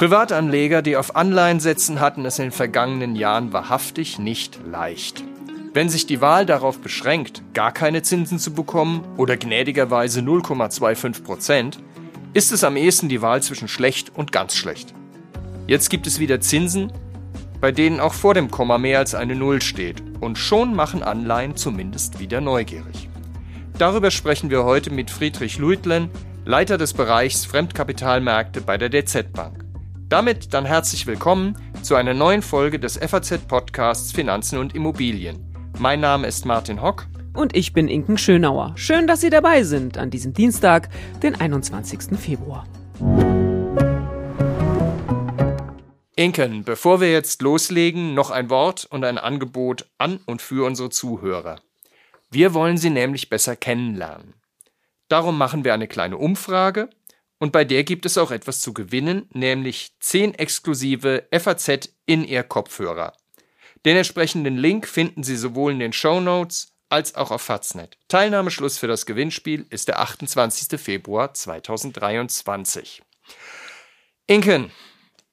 Privatanleger, die auf Anleihen setzen, hatten es in den vergangenen Jahren wahrhaftig nicht leicht. Wenn sich die Wahl darauf beschränkt, gar keine Zinsen zu bekommen oder gnädigerweise 0,25 Prozent, ist es am ehesten die Wahl zwischen schlecht und ganz schlecht. Jetzt gibt es wieder Zinsen, bei denen auch vor dem Komma mehr als eine Null steht und schon machen Anleihen zumindest wieder neugierig. Darüber sprechen wir heute mit Friedrich Luitlen, Leiter des Bereichs Fremdkapitalmärkte bei der DZ Bank. Damit dann herzlich willkommen zu einer neuen Folge des FAZ-Podcasts Finanzen und Immobilien. Mein Name ist Martin Hock. Und ich bin Inken Schönauer. Schön, dass Sie dabei sind an diesem Dienstag, den 21. Februar. Inken, bevor wir jetzt loslegen, noch ein Wort und ein Angebot an und für unsere Zuhörer. Wir wollen Sie nämlich besser kennenlernen. Darum machen wir eine kleine Umfrage und bei der gibt es auch etwas zu gewinnen, nämlich 10 exklusive FAZ In-Ear-Kopfhörer. Den entsprechenden Link finden Sie sowohl in den Show Notes als auch auf Faznet. Teilnahmeschluss für das Gewinnspiel ist der 28. Februar 2023. Inken,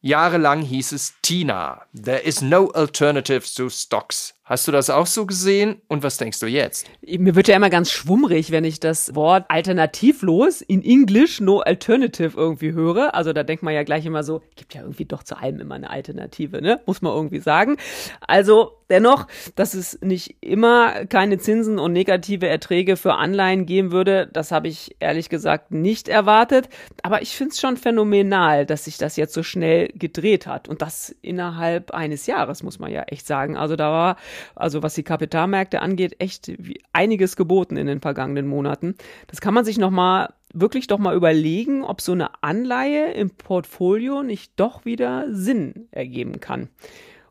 jahrelang hieß es Tina. There is no alternative to stocks. Hast du das auch so gesehen und was denkst du jetzt? Mir wird ja immer ganz schwummrig, wenn ich das Wort alternativlos in Englisch no alternative irgendwie höre. Also da denkt man ja gleich immer so, gibt ja irgendwie doch zu allem immer eine Alternative, ne? Muss man irgendwie sagen. Also dennoch, dass es nicht immer keine Zinsen und negative Erträge für Anleihen geben würde, das habe ich ehrlich gesagt nicht erwartet. Aber ich finde es schon phänomenal, dass sich das jetzt so schnell gedreht hat. Und das innerhalb eines Jahres, muss man ja echt sagen. Also da war also was die Kapitalmärkte angeht, echt einiges geboten in den vergangenen Monaten. Das kann man sich nochmal wirklich doch mal überlegen, ob so eine Anleihe im Portfolio nicht doch wieder Sinn ergeben kann.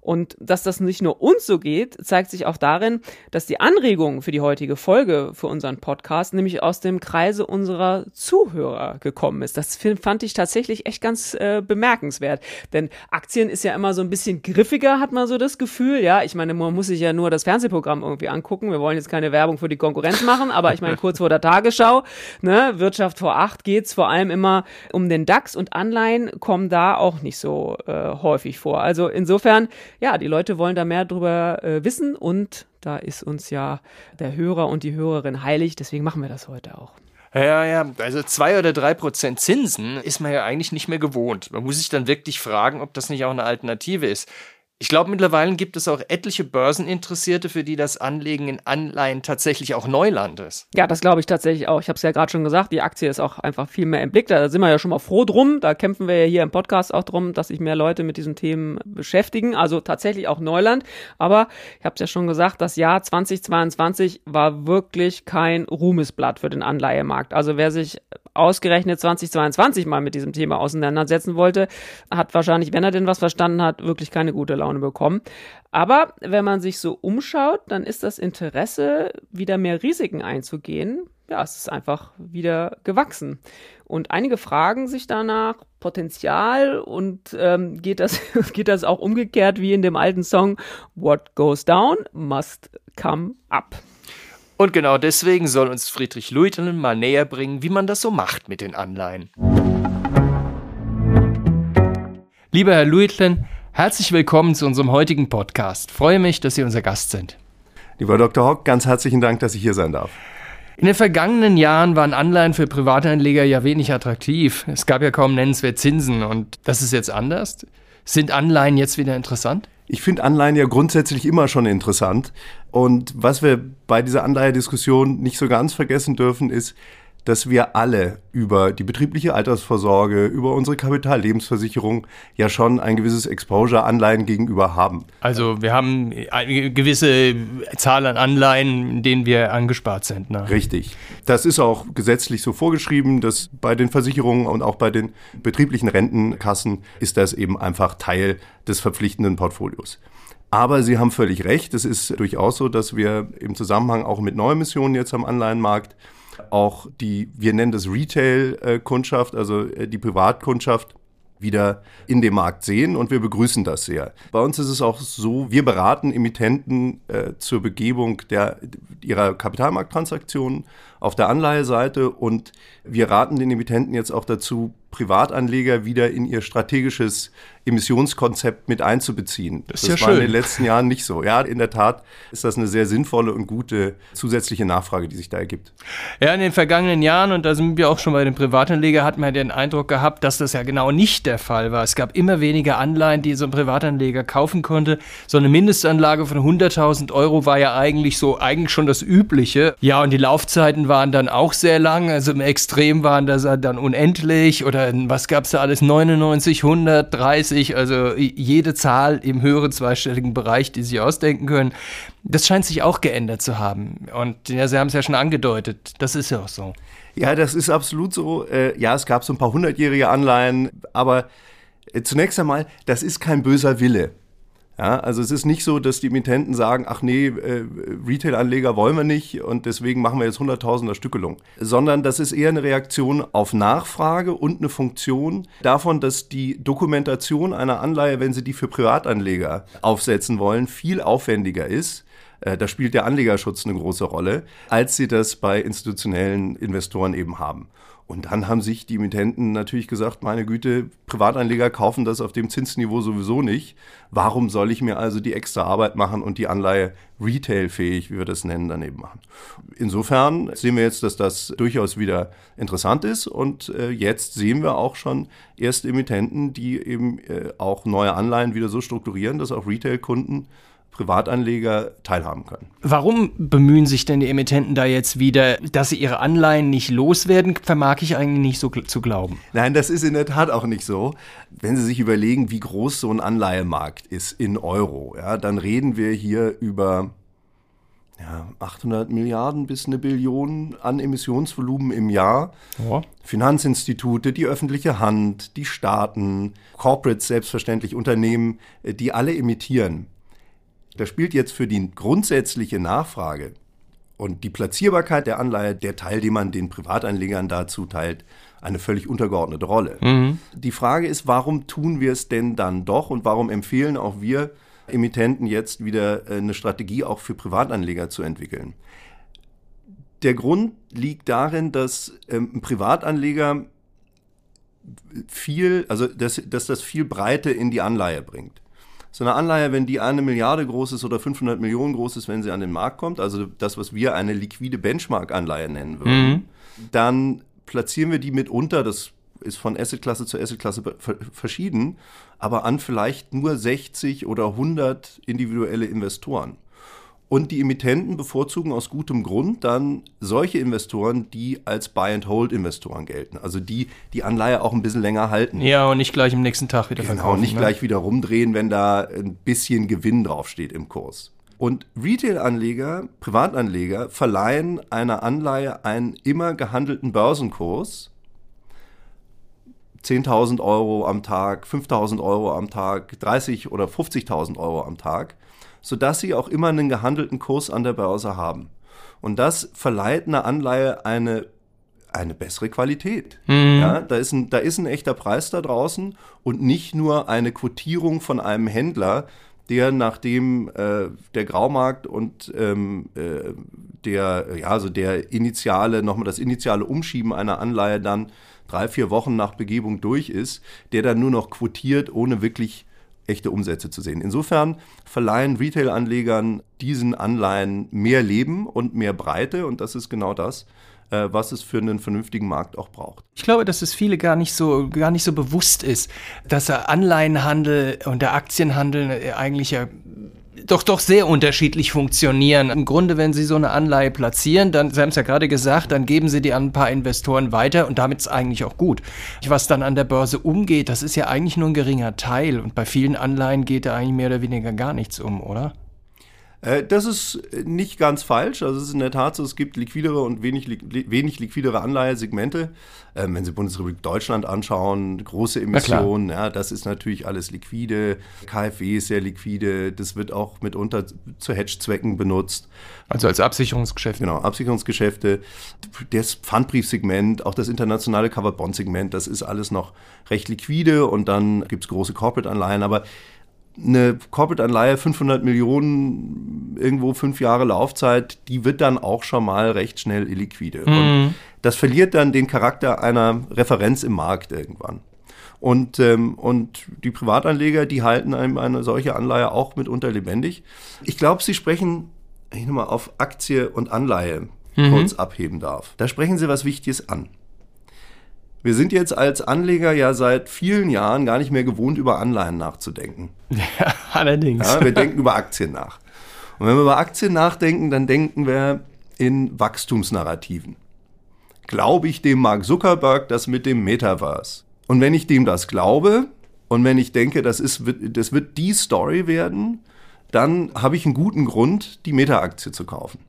Und dass das nicht nur uns so geht, zeigt sich auch darin, dass die Anregungen für die heutige Folge für unseren Podcast nämlich aus dem Kreise unserer Zuhörer gekommen ist. Das fand ich tatsächlich echt ganz äh, bemerkenswert. Denn Aktien ist ja immer so ein bisschen griffiger, hat man so das Gefühl. Ja, ich meine, man muss sich ja nur das Fernsehprogramm irgendwie angucken. Wir wollen jetzt keine Werbung für die Konkurrenz machen, aber ich meine, kurz vor der Tagesschau, ne, Wirtschaft vor acht geht's vor allem immer um den DAX und Anleihen kommen da auch nicht so äh, häufig vor. Also insofern ja, die Leute wollen da mehr drüber äh, wissen und da ist uns ja der Hörer und die Hörerin heilig, deswegen machen wir das heute auch. Ja, ja, also zwei oder drei Prozent Zinsen ist man ja eigentlich nicht mehr gewohnt. Man muss sich dann wirklich fragen, ob das nicht auch eine Alternative ist. Ich glaube, mittlerweile gibt es auch etliche Börseninteressierte, für die das Anlegen in Anleihen tatsächlich auch Neuland ist. Ja, das glaube ich tatsächlich auch. Ich habe es ja gerade schon gesagt, die Aktie ist auch einfach viel mehr im Blick. Da sind wir ja schon mal froh drum. Da kämpfen wir ja hier im Podcast auch drum, dass sich mehr Leute mit diesen Themen beschäftigen. Also tatsächlich auch Neuland. Aber ich habe es ja schon gesagt, das Jahr 2022 war wirklich kein Ruhmesblatt für den Anleihemarkt. Also wer sich ausgerechnet 2022 mal mit diesem Thema auseinandersetzen wollte, hat wahrscheinlich, wenn er denn was verstanden hat, wirklich keine gute Laune bekommen. Aber wenn man sich so umschaut, dann ist das Interesse, wieder mehr Risiken einzugehen, ja, es ist einfach wieder gewachsen. Und einige fragen sich danach Potenzial und ähm, geht das geht das auch umgekehrt wie in dem alten Song What goes down must come up. Und genau deswegen soll uns Friedrich Luitelen mal näher bringen, wie man das so macht mit den Anleihen. Lieber Herr Luitlen, herzlich willkommen zu unserem heutigen Podcast. Freue mich, dass Sie unser Gast sind. Lieber Dr. Hock, ganz herzlichen Dank, dass ich hier sein darf. In den vergangenen Jahren waren Anleihen für Privatanleger ja wenig attraktiv. Es gab ja kaum nennenswert Zinsen und das ist jetzt anders. Sind Anleihen jetzt wieder interessant? Ich finde Anleihen ja grundsätzlich immer schon interessant. Und was wir bei dieser Anleihediskussion nicht so ganz vergessen dürfen, ist, dass wir alle über die betriebliche Altersvorsorge, über unsere Kapitallebensversicherung ja schon ein gewisses Exposure-Anleihen gegenüber haben. Also wir haben eine gewisse Zahl an Anleihen, in denen wir angespart sind. Ne? Richtig. Das ist auch gesetzlich so vorgeschrieben, dass bei den Versicherungen und auch bei den betrieblichen Rentenkassen ist das eben einfach Teil des verpflichtenden Portfolios. Aber Sie haben völlig recht. Es ist durchaus so, dass wir im Zusammenhang auch mit Neuemissionen jetzt am Anleihenmarkt auch die, wir nennen das Retail-Kundschaft, also äh, die Privatkundschaft, wieder in dem Markt sehen und wir begrüßen das sehr. Bei uns ist es auch so, wir beraten Emittenten äh, zur Begebung der, ihrer Kapitalmarkttransaktionen auf der Anleiheseite und wir raten den Emittenten jetzt auch dazu, Privatanleger wieder in ihr strategisches Emissionskonzept mit einzubeziehen. Das, ist das ja war schön. in den letzten Jahren nicht so. Ja, in der Tat ist das eine sehr sinnvolle und gute zusätzliche Nachfrage, die sich da ergibt. Ja, in den vergangenen Jahren, und da sind wir auch schon bei den Privatanleger, hat man den Eindruck gehabt, dass das ja genau nicht der Fall war. Es gab immer weniger Anleihen, die so ein Privatanleger kaufen konnte. So eine Mindestanlage von 100.000 Euro war ja eigentlich so, eigentlich schon das Übliche. Ja, und die Laufzeiten waren dann auch sehr lang. Also im Extrem waren das dann unendlich oder was gab es da alles? 99, 100, 30, also jede Zahl im höheren zweistelligen Bereich, die Sie ausdenken können. Das scheint sich auch geändert zu haben. Und ja, Sie haben es ja schon angedeutet, das ist ja auch so. Ja, das ist absolut so. Äh, ja, es gab so ein paar hundertjährige Anleihen, aber äh, zunächst einmal, das ist kein böser Wille. Ja, also es ist nicht so, dass die Emittenten sagen, ach nee, äh, Retail-Anleger wollen wir nicht und deswegen machen wir jetzt Hunderttausender Stückelung, sondern das ist eher eine Reaktion auf Nachfrage und eine Funktion davon, dass die Dokumentation einer Anleihe, wenn sie die für Privatanleger aufsetzen wollen, viel aufwendiger ist. Äh, da spielt der Anlegerschutz eine große Rolle, als sie das bei institutionellen Investoren eben haben. Und dann haben sich die Emittenten natürlich gesagt, meine Güte, Privatanleger kaufen das auf dem Zinsniveau sowieso nicht. Warum soll ich mir also die extra Arbeit machen und die Anleihe retailfähig, wie wir das nennen, daneben machen? Insofern sehen wir jetzt, dass das durchaus wieder interessant ist und äh, jetzt sehen wir auch schon erste Emittenten, die eben äh, auch neue Anleihen wieder so strukturieren, dass auch Retail-Kunden Privatanleger teilhaben können. Warum bemühen sich denn die Emittenten da jetzt wieder, dass sie ihre Anleihen nicht loswerden, vermag ich eigentlich nicht so zu glauben. Nein, das ist in der Tat auch nicht so. Wenn Sie sich überlegen, wie groß so ein Anleihemarkt ist in Euro, ja, dann reden wir hier über ja, 800 Milliarden bis eine Billion an Emissionsvolumen im Jahr. Ja. Finanzinstitute, die öffentliche Hand, die Staaten, Corporates selbstverständlich, Unternehmen, die alle emittieren. Da spielt jetzt für die grundsätzliche Nachfrage und die Platzierbarkeit der Anleihe, der Teil, den man den Privatanlegern da zuteilt, eine völlig untergeordnete Rolle. Mhm. Die Frage ist, warum tun wir es denn dann doch und warum empfehlen auch wir Emittenten jetzt wieder äh, eine Strategie auch für Privatanleger zu entwickeln? Der Grund liegt darin, dass ähm, ein Privatanleger viel, also dass, dass das viel Breite in die Anleihe bringt. So eine Anleihe, wenn die eine Milliarde groß ist oder 500 Millionen groß ist, wenn sie an den Markt kommt, also das, was wir eine liquide Benchmark-Anleihe nennen würden, mhm. dann platzieren wir die mitunter, das ist von Assetklasse zu Assetklasse verschieden, aber an vielleicht nur 60 oder 100 individuelle Investoren. Und die Emittenten bevorzugen aus gutem Grund dann solche Investoren, die als Buy-and-Hold-Investoren gelten. Also die die Anleihe auch ein bisschen länger halten. Ja, und nicht gleich am nächsten Tag wieder genau, verkaufen. Genau, nicht ne? gleich wieder rumdrehen, wenn da ein bisschen Gewinn draufsteht im Kurs. Und Retail-Anleger, Privatanleger verleihen einer Anleihe einen immer gehandelten Börsenkurs. 10.000 Euro am Tag, 5.000 Euro am Tag, 30 oder 50.000 Euro am Tag sodass sie auch immer einen gehandelten Kurs an der Börse haben. Und das verleiht einer Anleihe eine eine bessere Qualität. Mhm. Ja, da, ist ein, da ist ein echter Preis da draußen und nicht nur eine Quotierung von einem Händler, der nachdem äh, der Graumarkt und ähm, äh, der, ja, also der initiale, nochmal das initiale Umschieben einer Anleihe dann drei, vier Wochen nach Begebung durch ist, der dann nur noch quotiert, ohne wirklich echte Umsätze zu sehen. Insofern verleihen Retail-Anlegern diesen Anleihen mehr Leben und mehr Breite und das ist genau das, äh, was es für einen vernünftigen Markt auch braucht. Ich glaube, dass es viele gar nicht so gar nicht so bewusst ist, dass der Anleihenhandel und der Aktienhandel äh, eigentlich ja doch doch sehr unterschiedlich funktionieren. Im Grunde, wenn Sie so eine Anleihe platzieren, dann, Sie haben es ja gerade gesagt, dann geben Sie die an ein paar Investoren weiter und damit ist eigentlich auch gut. Was dann an der Börse umgeht, das ist ja eigentlich nur ein geringer Teil und bei vielen Anleihen geht da eigentlich mehr oder weniger gar nichts um, oder? Äh, das ist nicht ganz falsch. Also es ist in der Tat so, es gibt liquidere und wenig, wenig liquidere Anleihesegmente. Ähm, wenn Sie Bundesrepublik Deutschland anschauen, große Emissionen, ja, das ist natürlich alles liquide. KfW ist sehr liquide. Das wird auch mitunter zu Hedge-Zwecken benutzt. Also als Absicherungsgeschäft. Genau, Absicherungsgeschäfte. Das Pfandbriefsegment, auch das internationale Covered-Bond-Segment, das ist alles noch recht liquide und dann gibt es große Corporate-Anleihen. Aber eine Corporate-Anleihe, 500 Millionen, irgendwo fünf Jahre Laufzeit, die wird dann auch schon mal recht schnell illiquide. Mhm. Und das verliert dann den Charakter einer Referenz im Markt irgendwann. Und, ähm, und die Privatanleger, die halten einem eine solche Anleihe auch mitunter lebendig. Ich glaube, Sie sprechen, ich nochmal auf Aktie und Anleihe mhm. kurz abheben darf. Da sprechen Sie was Wichtiges an. Wir sind jetzt als Anleger ja seit vielen Jahren gar nicht mehr gewohnt, über Anleihen nachzudenken. Ja, allerdings. Ja, wir denken über Aktien nach. Und wenn wir über Aktien nachdenken, dann denken wir in Wachstumsnarrativen. Glaube ich dem Mark Zuckerberg das mit dem Metaverse? Und wenn ich dem das glaube und wenn ich denke, das, ist, das wird die Story werden, dann habe ich einen guten Grund, die Meta-Aktie zu kaufen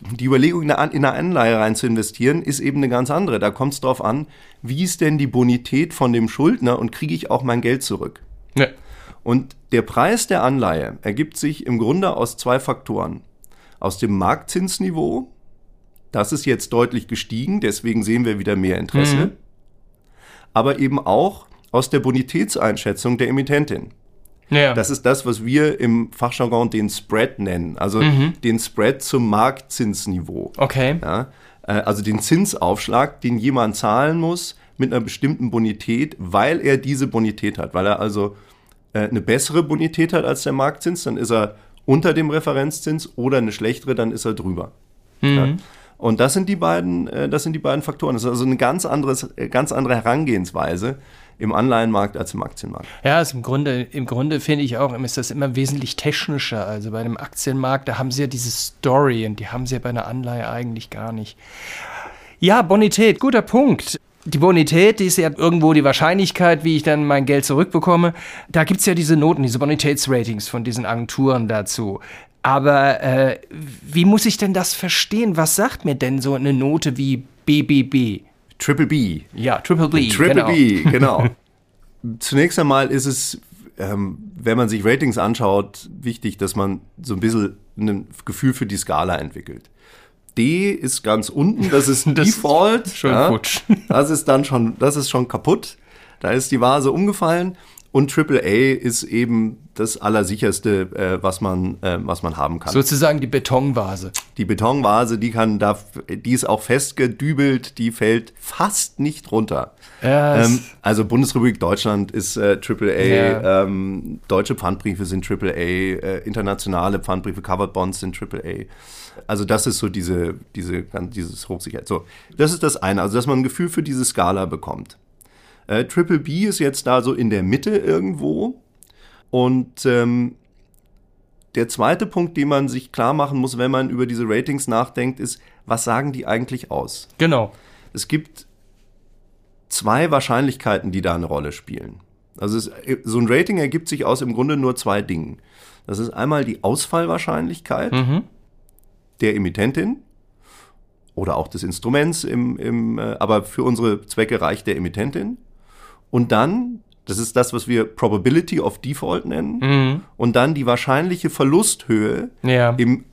die Überlegung, in eine Anleihe rein zu investieren, ist eben eine ganz andere. Da kommt es darauf an, wie ist denn die Bonität von dem Schuldner und kriege ich auch mein Geld zurück? Ja. Und der Preis der Anleihe ergibt sich im Grunde aus zwei Faktoren. Aus dem Marktzinsniveau, das ist jetzt deutlich gestiegen, deswegen sehen wir wieder mehr Interesse, mhm. aber eben auch aus der Bonitätseinschätzung der Emittentin. Ja. Das ist das, was wir im Fachjargon den Spread nennen, also mhm. den Spread zum Marktzinsniveau. Okay. Ja, äh, also den Zinsaufschlag, den jemand zahlen muss mit einer bestimmten Bonität, weil er diese Bonität hat, weil er also äh, eine bessere Bonität hat als der Marktzins, dann ist er unter dem Referenzzins oder eine schlechtere, dann ist er drüber. Mhm. Ja. Und das sind die beiden, äh, das sind die beiden Faktoren. Das ist also eine ganz, anderes, ganz andere Herangehensweise im Anleihenmarkt als im Aktienmarkt. Ja, also im Grunde, im Grunde finde ich auch, ist das immer wesentlich technischer. Also bei einem Aktienmarkt, da haben sie ja diese Story und die haben sie ja bei einer Anleihe eigentlich gar nicht. Ja, Bonität, guter Punkt. Die Bonität, die ist ja irgendwo die Wahrscheinlichkeit, wie ich dann mein Geld zurückbekomme. Da gibt es ja diese Noten, diese Bonitätsratings von diesen Agenturen dazu. Aber äh, wie muss ich denn das verstehen? Was sagt mir denn so eine Note wie BBB? Triple B. Ja, Triple B. Triple genau. B, genau. Zunächst einmal ist es, ähm, wenn man sich Ratings anschaut, wichtig, dass man so ein bisschen ein Gefühl für die Skala entwickelt. D ist ganz unten, das ist das Default. Schon ja, futsch. Das ist dann schon, das ist schon kaputt. Da ist die Vase umgefallen. Und AAA ist eben das Allersicherste, äh, was, man, äh, was man haben kann. Sozusagen die Betonvase. Die Betonvase, die kann da, die ist auch festgedübelt, die fällt fast nicht runter. Yes. Ähm, also Bundesrepublik Deutschland ist äh, AAA, ja. ähm, deutsche Pfandbriefe sind AAA, äh, internationale Pfandbriefe, Covered Bonds sind AAA. Also das ist so diese, diese, dieses Hochsicherheit. So, das ist das eine, also dass man ein Gefühl für diese Skala bekommt. Äh, Triple B ist jetzt da so in der Mitte irgendwo. Und ähm, der zweite Punkt, den man sich klar machen muss, wenn man über diese Ratings nachdenkt, ist, was sagen die eigentlich aus? Genau. Es gibt zwei Wahrscheinlichkeiten, die da eine Rolle spielen. Also es, so ein Rating ergibt sich aus im Grunde nur zwei Dingen. Das ist einmal die Ausfallwahrscheinlichkeit mhm. der Emittentin oder auch des Instruments, im, im, äh, aber für unsere Zwecke reicht der Emittentin. Und dann, das ist das, was wir Probability of Default nennen, mhm. und dann die wahrscheinliche Verlusthöhe ja. im,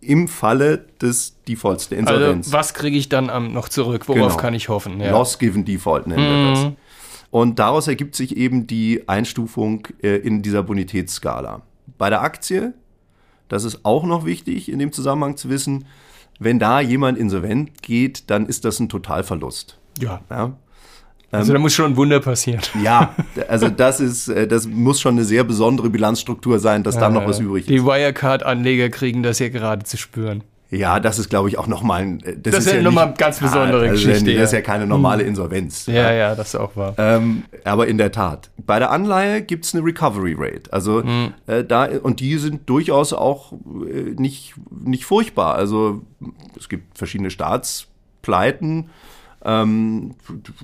im Falle des Defaults, der Insolvenz. Also, was kriege ich dann um, noch zurück? Worauf genau. kann ich hoffen? Ja. Loss Given Default nennen mhm. wir das. Und daraus ergibt sich eben die Einstufung äh, in dieser Bonitätsskala. Bei der Aktie, das ist auch noch wichtig in dem Zusammenhang zu wissen, wenn da jemand insolvent geht, dann ist das ein Totalverlust. Ja. ja? Also da muss schon ein Wunder passieren. Ja, also das ist, äh, das muss schon eine sehr besondere Bilanzstruktur sein, dass ja, da noch was übrig ist. Die Wirecard-Anleger kriegen das ja gerade zu spüren. Ja, das ist, glaube ich, auch nochmal ein. Äh, das, das ist ja nochmal eine ganz besondere ja, also Geschichte. Das ist ja keine normale hm. Insolvenz. Ja, ja, das ist auch wahr. Ähm, aber in der Tat. Bei der Anleihe gibt es eine Recovery Rate. Also mhm. äh, da, und die sind durchaus auch äh, nicht, nicht furchtbar. Also es gibt verschiedene Staatspleiten ähm,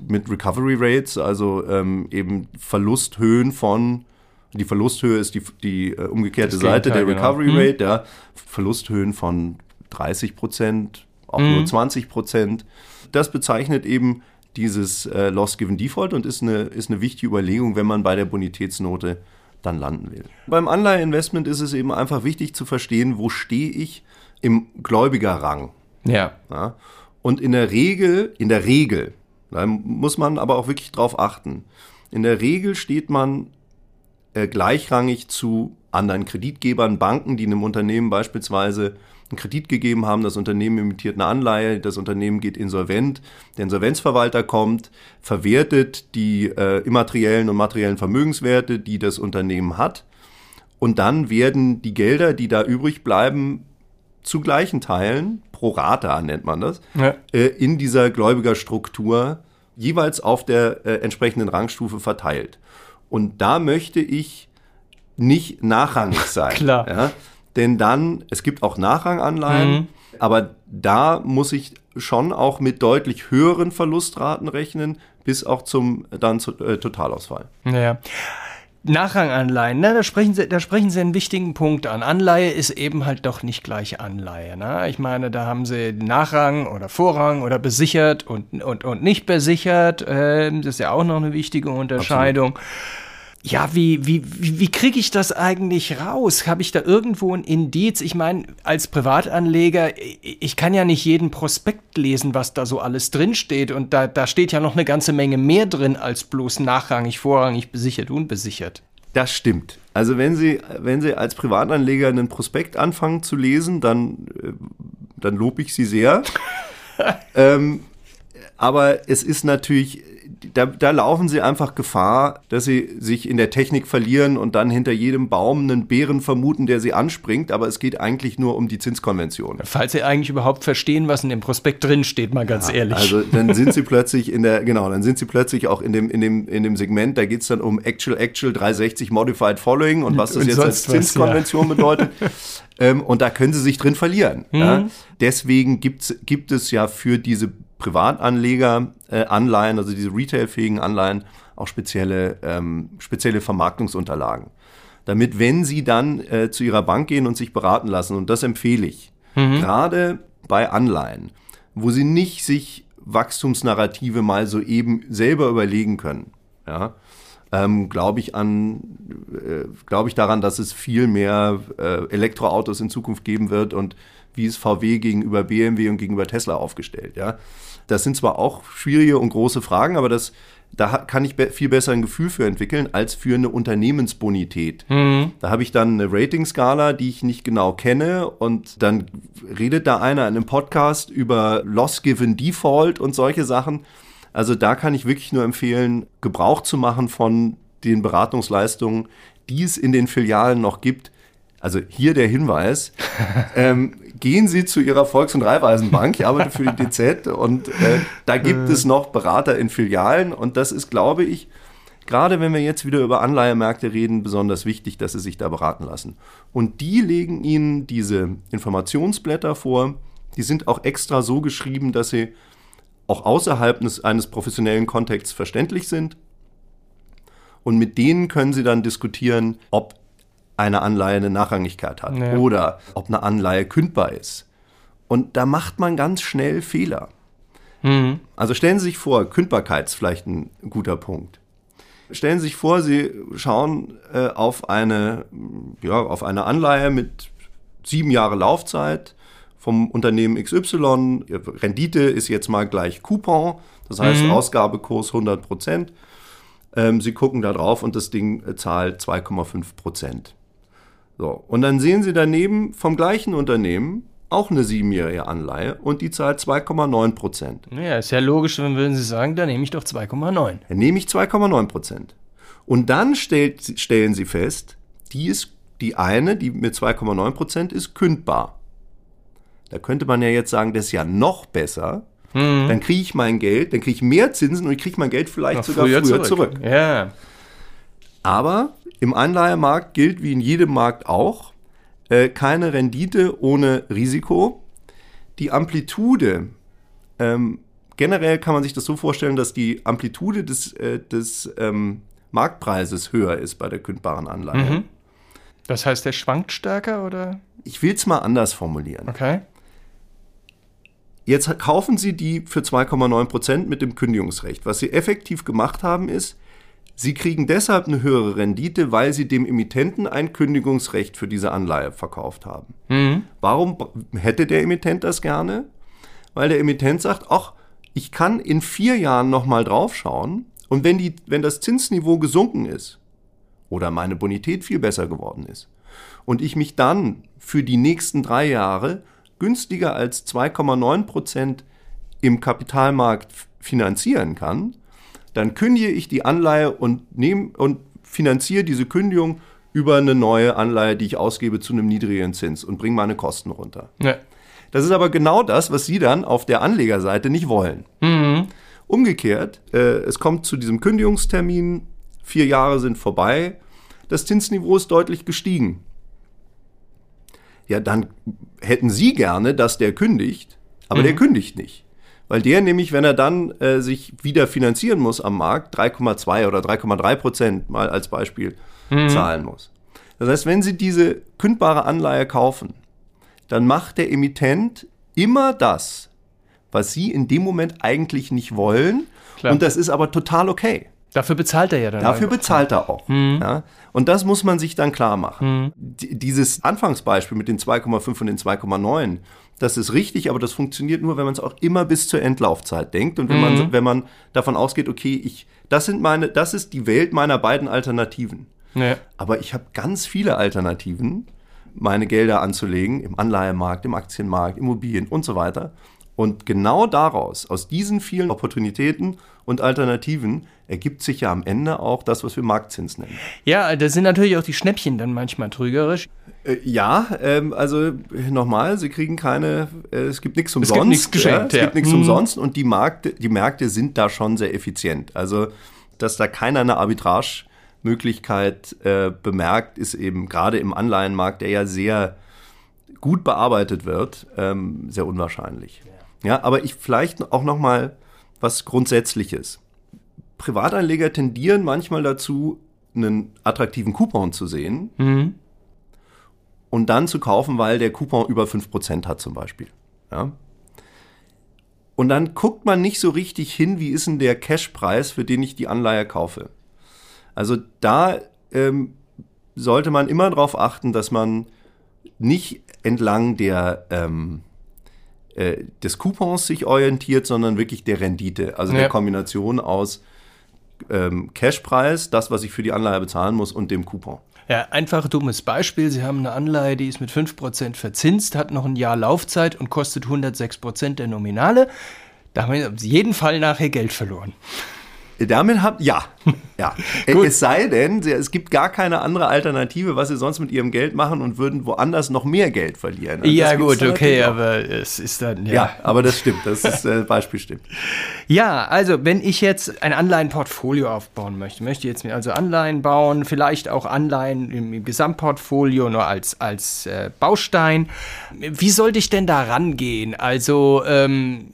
mit Recovery Rates, also ähm, eben Verlusthöhen von Die Verlusthöhe ist die, die äh, umgekehrte Das Seite der genau. Recovery Rate, ja. Verlusthöhen von 30 Prozent, auch nur 20 Prozent. Das bezeichnet eben dieses äh, Loss Given Default und ist eine, ist eine wichtige Überlegung, wenn man bei der Bonitätsnote dann landen will. Beim Anleiheinvestment ist es eben einfach wichtig zu verstehen, wo stehe ich im Gläubigerrang. Ja. Ja? Und in der Regel, in der Regel, da muss man aber auch wirklich drauf achten. In der Regel steht man äh, gleichrangig zu anderen Kreditgebern, Banken, die einem Unternehmen beispielsweise einen Kredit gegeben haben, das Unternehmen emittiert eine Anleihe, das Unternehmen geht insolvent, der Insolvenzverwalter kommt, verwertet die äh, immateriellen und materiellen Vermögenswerte, die das Unternehmen hat, und dann werden die Gelder, die da übrig bleiben, zu gleichen Teilen, pro rata nennt man das, Ja. äh, in dieser Gläubigerstruktur jeweils auf der äh, entsprechenden Rangstufe verteilt. Und da möchte ich nicht nachrangig sein. Klar. Ja? Denn dann, es gibt auch Nachranganleihen, aber da muss ich schon auch mit deutlich höheren Verlustraten rechnen, bis auch zum dann zu, äh, Totalausfall. Ja. Nachranganleihen, ne, da, sprechen Sie, da sprechen Sie einen wichtigen Punkt an. Anleihe ist eben halt doch nicht gleich Anleihe. Ne? Ich meine, da haben Sie Nachrang oder Vorrang oder besichert und, und, und nicht besichert. Ähm, das ist ja auch noch eine wichtige Unterscheidung. Ja, wie, wie, wie, kriege ich das eigentlich raus? Habe ich da irgendwo ein Indiz? Ich meine, als Privatanleger, ich ich kann ja nicht jeden Prospekt lesen, was da so alles drinsteht. Und da, da steht ja noch eine ganze Menge mehr drin als bloß nachrangig, vorrangig, besichert, unbesichert. Das stimmt. Also wenn Sie, wenn Sie als Privatanleger einen Prospekt anfangen zu lesen, dann, äh, dann lobe ich Sie sehr. ähm, aber es ist natürlich, da, da laufen Sie einfach Gefahr, dass Sie sich in der Technik verlieren und dann hinter jedem Baum einen Bären vermuten, der Sie anspringt. Aber es geht eigentlich nur um die Zinskonvention. Falls Sie eigentlich überhaupt verstehen, was in dem Prospekt drinsteht, mal ganz ehrlich. Also dann sind sie plötzlich in der, genau, dann sind sie plötzlich auch in dem, in dem, in dem Segment, da geht's dann um Actual, Actual 360 Modified Following und was das Und jetzt als Zinskonvention bedeutet. ähm, und da können sie sich drin verlieren. Mhm. Ja? Deswegen gibt's, gibt es ja für diese Privatanleger äh, Anleihen, also diese retailfähigen Anleihen, auch spezielle, ähm, spezielle Vermarktungsunterlagen. Damit, wenn Sie dann äh, zu Ihrer Bank gehen und sich beraten lassen, und das empfehle ich, gerade bei Anleihen, wo Sie nicht sich Wachstumsnarrative mal so eben selber überlegen können, ja, ähm, glaube ich an, äh, glaube ich daran, dass es viel mehr äh, Elektroautos in Zukunft geben wird und wie ist VW gegenüber BMW und gegenüber Tesla aufgestellt, ja. Das sind zwar auch schwierige und große Fragen, aber das, da kann ich viel besser ein Gefühl für entwickeln als für eine Unternehmensbonität. Da habe ich dann eine Ratingskala, die ich nicht genau kenne und dann redet da einer in einem Podcast über Loss Given Default und solche Sachen. Also da kann ich wirklich nur empfehlen, Gebrauch zu machen von den Beratungsleistungen, die es in den Filialen noch gibt. Also hier der Hinweis, ähm, gehen Sie zu Ihrer Volks- und Raiffeisenbank, ich arbeite für die DZ und äh, da gibt es noch Berater in Filialen und das ist, glaube ich, gerade wenn wir jetzt wieder über Anleihemärkte reden, besonders wichtig, dass Sie sich da beraten lassen. Und die legen Ihnen diese Informationsblätter vor, die sind auch extra so geschrieben, dass sie auch außerhalb des, eines professionellen Kontexts verständlich sind. Und mit denen können Sie dann diskutieren, ob eine Anleihe eine Nachrangigkeit hat Ja. oder ob eine Anleihe kündbar ist. Und da macht man ganz schnell Fehler. Also stellen Sie sich vor, Kündbarkeit ist vielleicht ein guter Punkt. Stellen Sie sich vor, Sie schauen äh, auf, eine, ja, auf eine Anleihe mit sieben Jahre Laufzeit vom Unternehmen XY. Rendite ist jetzt mal gleich Coupon, das heißt Ausgabekurs 100 Prozent. Ähm, Sie gucken da drauf und das Ding äh, zahlt 2,5 Prozent. So, und dann sehen Sie daneben vom gleichen Unternehmen auch eine siebenjährige Anleihe und die zahlt 2,9 Prozent. Ja, ist ja logisch, wenn würden Sie sagen, dann nehme ich doch 2,9. Dann nehme ich 2,9 Prozent. Und dann stellt, stellen Sie fest, die ist die eine, die mit 2,9 Prozent ist kündbar. Da könnte man ja jetzt sagen, das ist ja noch besser. Dann kriege ich mein Geld, dann kriege ich mehr Zinsen und ich kriege mein Geld vielleicht Noch sogar früher, zurück. Ja. Aber im Anleihemarkt gilt wie in jedem Markt auch, äh, keine Rendite ohne Risiko. Die Amplitude, ähm, generell kann man sich das so vorstellen, dass die Amplitude des, äh, des ähm, Marktpreises höher ist bei der kündbaren Anleihe. Mhm. Das heißt, der schwankt stärker oder? Ich will es mal anders formulieren. Okay. Jetzt kaufen Sie die für 2,9 Prozent mit dem Kündigungsrecht. Was Sie effektiv gemacht haben, ist, Sie kriegen deshalb eine höhere Rendite, weil Sie dem Emittenten ein Kündigungsrecht für diese Anleihe verkauft haben. Mhm. Warum hätte der Emittent das gerne? Weil der Emittent sagt, ach, ich kann in vier Jahren nochmal draufschauen und wenn, die, wenn das Zinsniveau gesunken ist oder meine Bonität viel besser geworden ist und ich mich dann für die nächsten drei Jahre günstiger als 2,9 Prozent im Kapitalmarkt finanzieren kann, dann kündige ich die Anleihe und, nehme und finanziere diese Kündigung über eine neue Anleihe, die ich ausgebe zu einem niedrigeren Zins und bringe meine Kosten runter. Ja. Das ist aber genau das, was Sie dann auf der Anlegerseite nicht wollen. Mhm. Umgekehrt, äh, es kommt zu diesem Kündigungstermin, vier Jahre sind vorbei, das Zinsniveau ist deutlich gestiegen ja, dann hätten Sie gerne, dass der kündigt, aber mhm. der kündigt nicht. Weil der nämlich, wenn er dann äh, sich wieder finanzieren muss am Markt, 3,2 oder 3,3 Prozent mal als Beispiel mhm. zahlen muss. Das heißt, wenn Sie diese kündbare Anleihe kaufen, dann macht der Emittent immer das, was Sie in dem Moment eigentlich nicht wollen. Klar. Und das ist aber total okay. Dafür bezahlt er ja dann. Dafür bezahlt er auch. Mhm. Ja? Und das muss man sich dann klar machen. Mhm. Dieses Anfangsbeispiel mit den 2,5 und den 2,9, das ist richtig, aber das funktioniert nur, wenn man es auch immer bis zur Endlaufzeit denkt und wenn mhm. man wenn man davon ausgeht, okay, ich das sind meine das ist die Welt meiner beiden Alternativen. Ja. Aber ich habe ganz viele Alternativen, meine Gelder anzulegen im Anleihemarkt, im Aktienmarkt, Immobilien und so weiter. Und genau daraus, aus diesen vielen Opportunitäten und Alternativen, ergibt sich ja am Ende auch das, was wir Marktzins nennen. Ja, da sind natürlich auch die Schnäppchen dann manchmal trügerisch. Äh, ja, ähm, also nochmal, sie kriegen keine, äh, es gibt nichts umsonst. Es gibt nichts geschenkt. Ja, es gibt nichts mhm. umsonst und die Märkte, die Märkte sind da schon sehr effizient. Also, dass da keiner eine Arbitrage-Möglichkeit äh, bemerkt, ist eben gerade im Anleihenmarkt, der ja sehr gut bearbeitet wird, ähm, sehr unwahrscheinlich. Ja, aber ich vielleicht auch noch mal was Grundsätzliches. Privatanleger tendieren manchmal dazu, einen attraktiven Coupon zu sehen mhm. Und dann zu kaufen, weil der Coupon über 5% hat zum Beispiel. Ja? Und dann guckt man nicht so richtig hin, wie ist denn der Cashpreis, für den ich die Anleihe kaufe. Also da ähm, sollte man immer darauf achten, dass man nicht entlang der ähm, äh, des Coupons sich orientiert, sondern wirklich der Rendite, also ja. der Kombination aus ähm, Cashpreis, das, was ich für die Anleihe bezahlen muss, und dem Coupon. Ja, einfach dummes Beispiel. Sie haben eine Anleihe, die ist mit 5% verzinst, hat noch ein Jahr Laufzeit und kostet 106% der Nominale. Da haben wir auf jeden Fall nachher Geld verloren. Damit habt, ja, ja. es sei denn, es gibt gar keine andere Alternative, was sie sonst mit ihrem Geld machen und würden woanders noch mehr Geld verlieren. Also ja, gut, okay, aber es ist dann, ja. Ja, aber das stimmt, das ist, äh, Beispiel stimmt. Ja, also, wenn ich jetzt ein Anleihenportfolio aufbauen möchte, möchte jetzt also Anleihen bauen, vielleicht auch Anleihen im Gesamtportfolio nur als, als äh, Baustein. Wie sollte ich denn da rangehen? Also, ähm,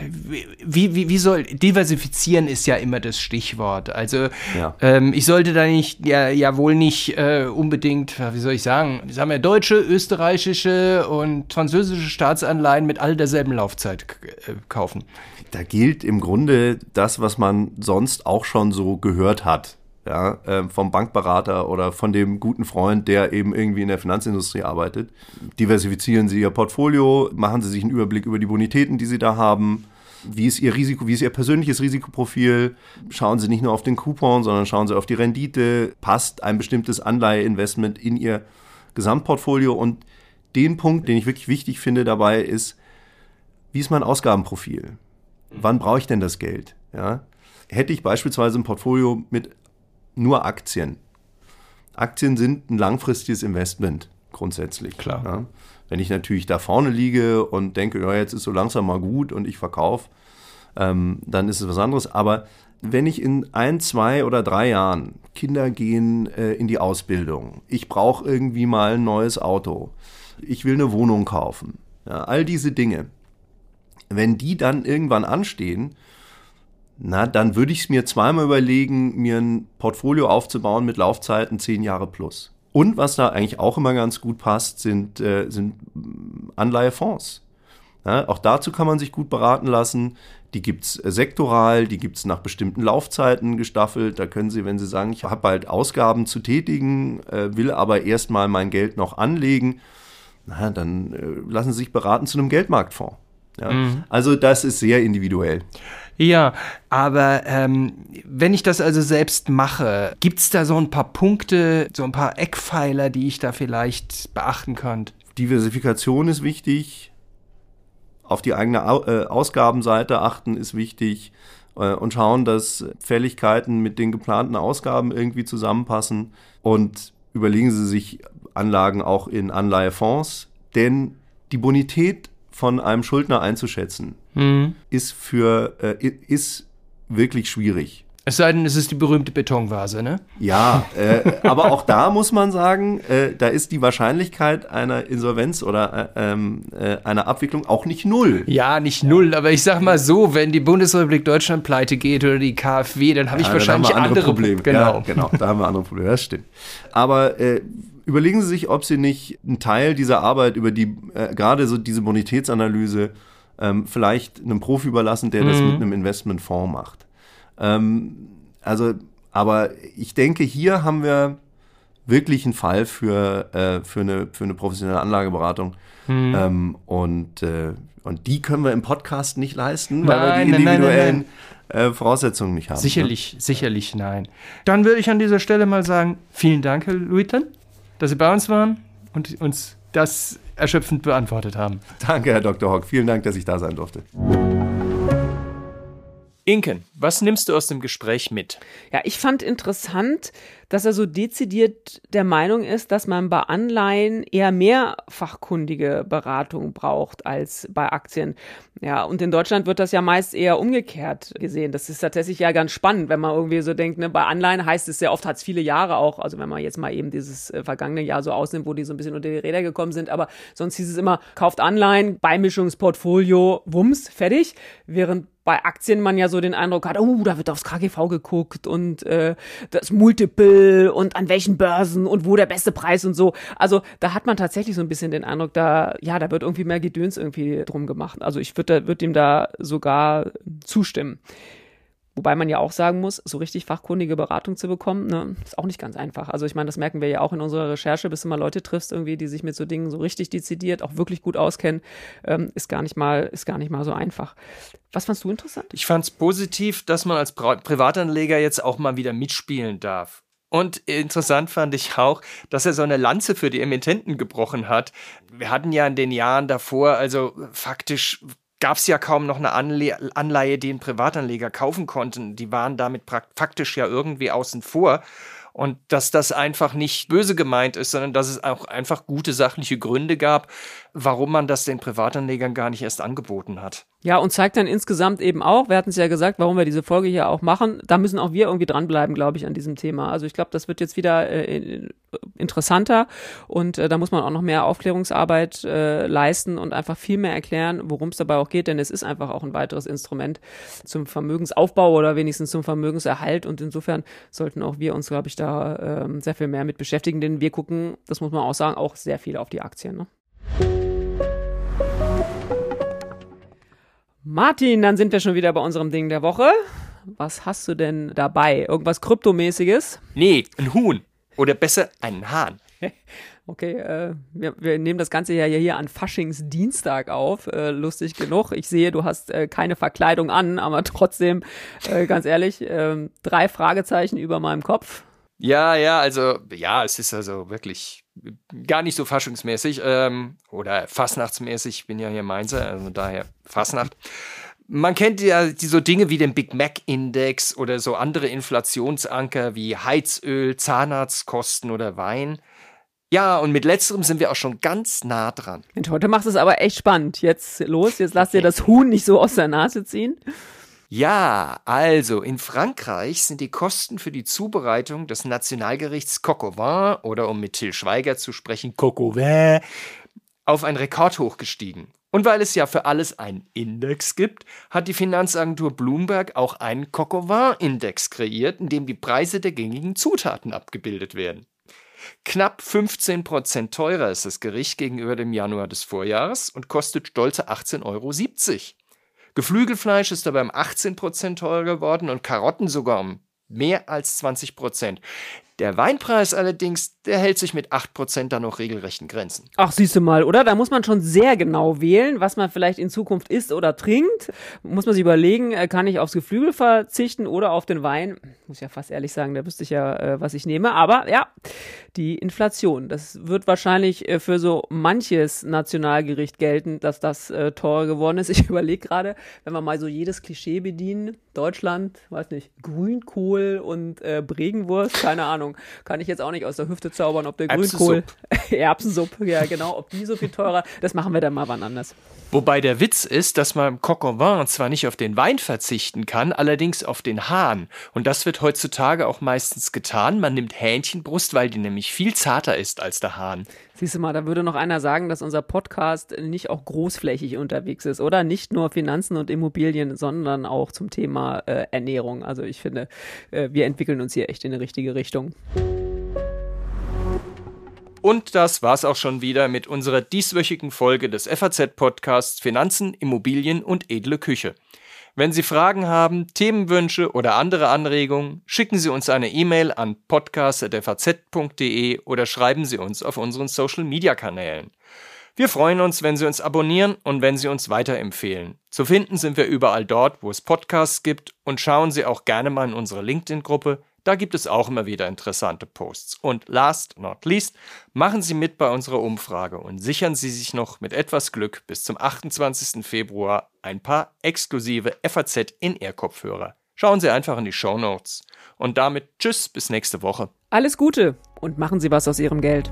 wie, wie, wie soll diversifizieren ist ja immer das Stichwort. Also ja. ähm, ich sollte da nicht ja, ja wohl nicht äh, unbedingt, wie soll ich sagen, wir haben ja deutsche, österreichische und französische Staatsanleihen mit all derselben Laufzeit äh, kaufen. Da gilt im Grunde das, was man sonst auch schon so gehört hat ja, äh, vom Bankberater oder von dem guten Freund, der eben irgendwie in der Finanzindustrie arbeitet. Diversifizieren Sie Ihr Portfolio, machen Sie sich einen Überblick über die Bonitäten, die Sie da haben. Wie ist Ihr Risiko, wie ist Ihr persönliches Risikoprofil? Schauen Sie nicht nur auf den Coupon, sondern schauen Sie auf die Rendite. Passt ein bestimmtes Anleiheinvestment in Ihr Gesamtportfolio? Und den Punkt, den ich wirklich wichtig finde dabei, ist, wie ist mein Ausgabenprofil? Wann brauche ich denn das Geld? Ja? Hätte ich beispielsweise ein Portfolio mit nur Aktien. Aktien sind ein langfristiges Investment grundsätzlich. Klar. Ja. Wenn ich natürlich da vorne liege und denke, ja, jetzt ist so langsam mal gut und ich verkaufe, ähm, dann ist es was anderes. Aber wenn ich in ein, zwei oder drei Jahren Kinder gehen äh, in die Ausbildung, ich brauche irgendwie mal ein neues Auto, ich will eine Wohnung kaufen, ja, all diese Dinge, wenn die dann irgendwann anstehen, na, dann würde ich es mir zweimal überlegen, mir ein Portfolio aufzubauen mit Laufzeiten zehn Jahre plus. Und was da eigentlich auch immer ganz gut passt, sind, äh, sind Anleihefonds. Ja, auch dazu kann man sich gut beraten lassen. Die gibt's äh, sektoral, die gibt's nach bestimmten Laufzeiten gestaffelt. Da können Sie, wenn Sie sagen, ich habe bald Ausgaben zu tätigen, äh, will aber erstmal mein Geld noch anlegen, na, dann äh, lassen Sie sich beraten zu einem Geldmarktfonds. Ja? Mhm. Also das ist sehr individuell. Ja, aber ähm, wenn ich das also selbst mache, gibt es da so ein paar Punkte, so ein paar Eckpfeiler, die ich da vielleicht beachten kann? Diversifikation ist wichtig, auf die eigene äh, Ausgabenseite achten ist wichtig äh, und schauen, dass Fälligkeiten mit den geplanten Ausgaben irgendwie zusammenpassen und überlegen Sie sich Anlagen auch in Anleihefonds, denn die Bonität von einem Schuldner einzuschätzen, mhm. ist für äh, ist wirklich schwierig. Es sei denn, es ist die berühmte Betonvase, ne? Ja, äh, aber auch da muss man sagen, äh, da ist die Wahrscheinlichkeit einer Insolvenz oder äh, ähm, äh, einer Abwicklung auch nicht null. Ja, nicht null, aber ich sag mal so, wenn die Bundesrepublik Deutschland pleite geht oder die KfW, dann habe ich ja, wahrscheinlich andere, andere Probleme. Genau. Ja, genau, da haben wir andere Probleme, das stimmt. Aber äh, überlegen Sie sich, ob Sie nicht einen Teil dieser Arbeit über die, äh, gerade so diese Bonitätsanalyse, ähm, vielleicht einem Profi überlassen, der mhm. das mit einem Investmentfonds macht. Ähm, also, aber ich denke, hier haben wir wirklich einen Fall für, äh, für, eine, für eine professionelle Anlageberatung. Mhm. Ähm, und, äh, und die können wir im Podcast nicht leisten, weil nein, wir die individuellen nein, nein, äh, Voraussetzungen nicht haben. Sicherlich, ne? sicherlich nein. Dann würde ich an dieser Stelle mal sagen, vielen Dank, Herr Luithen, dass Sie bei uns waren und uns das erschöpfend beantwortet haben. Danke, Herr Dr. Hock. Vielen Dank, dass ich da sein durfte. Inken, was nimmst du aus dem Gespräch mit? Ja, ich fand interessant, dass er so dezidiert der Meinung ist, dass man bei Anleihen eher mehr fachkundige Beratung braucht als bei Aktien. Ja, und in Deutschland wird das ja meist eher umgekehrt gesehen. Das ist tatsächlich ja ganz spannend, wenn man irgendwie so denkt, ne, bei Anleihen heißt es sehr oft, hat es viele Jahre auch, also wenn man jetzt mal eben dieses äh, vergangene Jahr so ausnimmt, wo die so ein bisschen unter die Räder gekommen sind, aber sonst hieß es immer, kauft Anleihen, Beimischungsportfolio, Wumms, fertig. Während bei Aktien man ja so den Eindruck hat, oh, da wird aufs KGV geguckt und äh, das Multiple und an welchen Börsen und wo der beste Preis und so. Also da hat man tatsächlich so ein bisschen den Eindruck, da ja, da wird irgendwie mehr Gedöns irgendwie drum gemacht. Also ich würde würd ihm da sogar zustimmen. Wobei man ja auch sagen muss, so richtig fachkundige Beratung zu bekommen, ne, ist auch nicht ganz einfach. Also ich meine, das merken wir ja auch in unserer Recherche, bis du mal Leute triffst, irgendwie, die sich mit so Dingen so richtig dezidiert, auch wirklich gut auskennen, ähm, ist gar nicht mal, ist gar nicht mal so einfach. Was fandst du interessant? Ich fand es positiv, dass man als Pri Privatanleger jetzt auch mal wieder mitspielen darf. Und interessant fand ich auch, dass er so eine Lanze für die Emittenten gebrochen hat. Wir hatten ja in den Jahren davor, also faktisch gab es ja kaum noch eine Anle Anleihe, die ein Privatanleger kaufen konnten. Die waren damit faktisch ja irgendwie außen vor. Und dass das einfach nicht böse gemeint ist, sondern dass es auch einfach gute sachliche Gründe gab, warum man das den Privatanlegern gar nicht erst angeboten hat. Ja, und zeigt dann insgesamt eben auch, wir hatten es ja gesagt, warum wir diese Folge hier auch machen, da müssen auch wir irgendwie dranbleiben, glaube ich, an diesem Thema. Also ich glaube, das wird jetzt wieder äh, interessanter und äh, da muss man auch noch mehr Aufklärungsarbeit äh, leisten und einfach viel mehr erklären, worum es dabei auch geht, denn es ist einfach auch ein weiteres Instrument zum Vermögensaufbau oder wenigstens zum Vermögenserhalt und insofern sollten auch wir uns, glaube ich, da äh, sehr viel mehr mit beschäftigen, denn wir gucken, das muss man auch sagen, auch sehr viel auf die Aktien. Ne? Martin, dann sind wir schon wieder bei unserem Ding der Woche. Was hast du denn dabei? Irgendwas Kryptomäßiges? Nee, ein Huhn. Oder besser, einen Hahn. Okay, äh, wir, wir nehmen das Ganze ja hier an Faschingsdienstag auf. Äh, lustig genug. Ich sehe, du hast äh, keine Verkleidung an, aber trotzdem, äh, ganz ehrlich, äh, drei Fragezeichen über meinem Kopf. Ja, ja, also, ja, es ist also wirklich gar nicht so faschungsmäßig ähm, oder fastnachtsmäßig. Ich bin ja hier Mainzer, also daher Fastnacht. Man kennt ja so Dinge wie den Big Mac Index oder so andere Inflationsanker wie Heizöl, Zahnarztkosten oder Wein. Ja, und mit letzterem sind wir auch schon ganz nah dran. Und heute macht es aber echt spannend. Jetzt los, jetzt lass dir das Huhn nicht so aus der Nase ziehen. Ja, also in Frankreich sind die Kosten für die Zubereitung des Nationalgerichts Coq au vin oder um mit Till Schweiger zu sprechen, Coq au vin, auf ein Rekord hochgestiegen. Und weil es ja für alles einen Index gibt, hat die Finanzagentur Bloomberg auch einen Cocovin-Index kreiert, in dem die Preise der gängigen Zutaten abgebildet werden. Knapp 15% teurer ist das Gericht gegenüber dem Januar des Vorjahres und kostet stolze 18,70 Euro. Geflügelfleisch ist dabei um 18% teurer geworden und Karotten sogar um mehr als 20% der Weinpreis allerdings, der hält sich mit 8% dann noch regelrechten Grenzen. Ach, siehst du mal, oder? Da muss man schon sehr genau wählen, was man vielleicht in Zukunft isst oder trinkt. Muss man sich überlegen, äh, kann ich aufs Geflügel verzichten oder auf den Wein? Muss ja fast ehrlich sagen, da wüsste ich ja, äh, was ich nehme. Aber ja, die Inflation, das wird wahrscheinlich äh, für so manches Nationalgericht gelten, dass das teurer geworden ist. Ich überlege gerade, wenn wir mal so jedes Klischee bedienen, Deutschland, weiß nicht, Grünkohl und äh, Bregenwurst, keine Ahnung, kann ich jetzt auch nicht aus der Hüfte zaubern, ob der Grünkohl, Erbsensuppe, ja genau, ob die so viel teurer, das machen wir dann mal wann anders. Wobei der Witz ist, dass man im Coq au vin zwar nicht auf den Wein verzichten kann, allerdings auf den Hahn. Und das wird heutzutage auch meistens getan. Man nimmt Hähnchenbrust, weil die nämlich viel zarter ist als der Hahn. Siehst du mal, da würde noch einer sagen, dass unser Podcast nicht auch großflächig unterwegs ist, oder? Nicht nur Finanzen und Immobilien, sondern auch zum Thema äh, Ernährung. Also ich finde, äh, wir entwickeln uns hier echt in die richtige Richtung. Und das war's auch schon wieder mit unserer dieswöchigen Folge des FAZ-Podcasts Finanzen, Immobilien und edle Küche. Wenn Sie Fragen haben, Themenwünsche oder andere Anregungen, schicken Sie uns eine E-Mail an podcast.faz.de oder schreiben Sie uns auf unseren Social-Media-Kanälen. Wir freuen uns, wenn Sie uns abonnieren und wenn Sie uns weiterempfehlen. Zu finden sind wir überall dort, wo es Podcasts gibt und schauen Sie auch gerne mal in unsere LinkedIn-Gruppe da gibt es auch immer wieder interessante Posts. Und last not least, machen Sie mit bei unserer Umfrage und sichern Sie sich noch mit etwas Glück bis zum 28. Februar ein paar exklusive FAZ in-Air-Kopfhörer. Schauen Sie einfach in die Show Notes. Und damit tschüss bis nächste Woche. Alles Gute und machen Sie was aus Ihrem Geld.